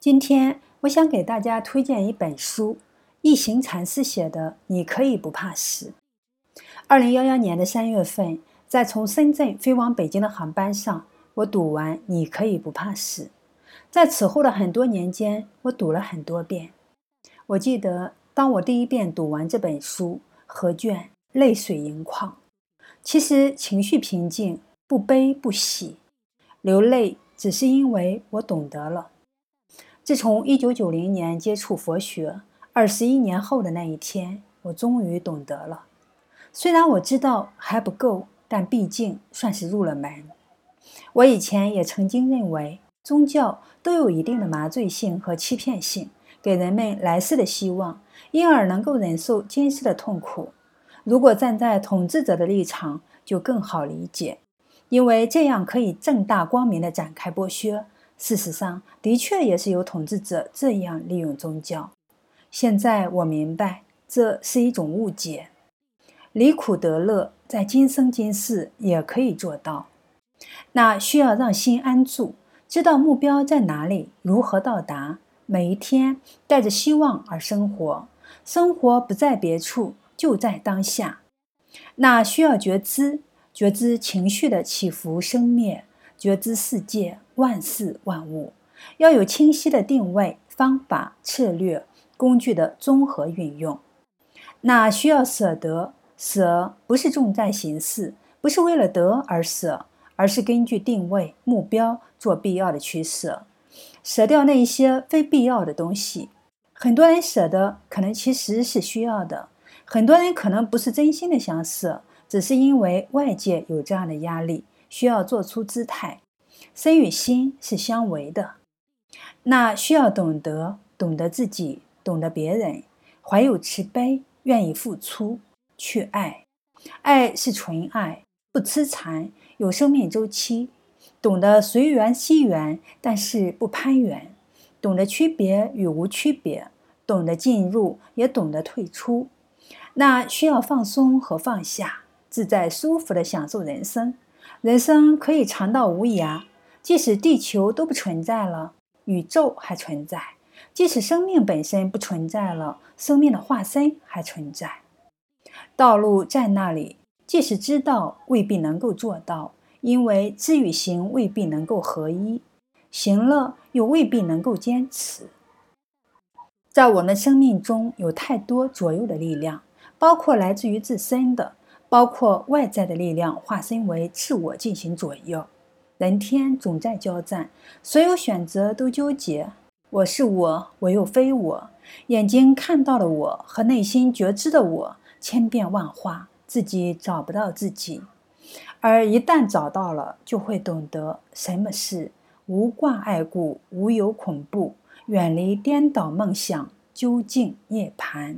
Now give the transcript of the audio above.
今天我想给大家推荐一本书，一行禅师写的《你可以不怕死》。二零幺幺年的三月份，在从深圳飞往北京的航班上，我读完《你可以不怕死》。在此后的很多年间，我读了很多遍。我记得，当我第一遍读完这本书，合卷，泪水盈眶。其实情绪平静，不悲不喜，流泪只是因为我懂得了。自从一九九零年接触佛学，二十一年后的那一天，我终于懂得了。虽然我知道还不够，但毕竟算是入了门。我以前也曾经认为，宗教都有一定的麻醉性和欺骗性，给人们来世的希望，因而能够忍受今世的痛苦。如果站在统治者的立场，就更好理解，因为这样可以正大光明地展开剥削。事实上，的确也是有统治者这样利用宗教。现在我明白，这是一种误解。离苦得乐，在今生今世也可以做到。那需要让心安住，知道目标在哪里，如何到达。每一天带着希望而生活，生活不在别处。就在当下，那需要觉知，觉知情绪的起伏生灭，觉知世界万事万物，要有清晰的定位、方法、策略、工具的综合运用。那需要舍得，舍不是重在形式，不是为了得而舍，而是根据定位目标做必要的取舍，舍掉那一些非必要的东西。很多人舍得，可能其实是需要的。很多人可能不是真心的想舍，只是因为外界有这样的压力，需要做出姿态。身与心是相违的，那需要懂得，懂得自己，懂得别人，怀有慈悲，愿意付出，去爱。爱是纯爱，不痴缠，有生命周期。懂得随缘惜缘，但是不攀缘。懂得区别与无区别，懂得进入，也懂得退出。那需要放松和放下，自在舒服的享受人生。人生可以长到无涯，即使地球都不存在了，宇宙还存在；即使生命本身不存在了，生命的化身还存在。道路在那里，即使知道，未必能够做到，因为知与行未必能够合一，行了又未必能够坚持。在我们生命中有太多左右的力量。包括来自于自身的，包括外在的力量化身为自我进行左右。人天总在交战，所有选择都纠结。我是我，我又非我。眼睛看到的我和内心觉知的我千变万化，自己找不到自己。而一旦找到了，就会懂得什么是无挂碍故，无有恐怖，远离颠倒梦想，究竟涅槃。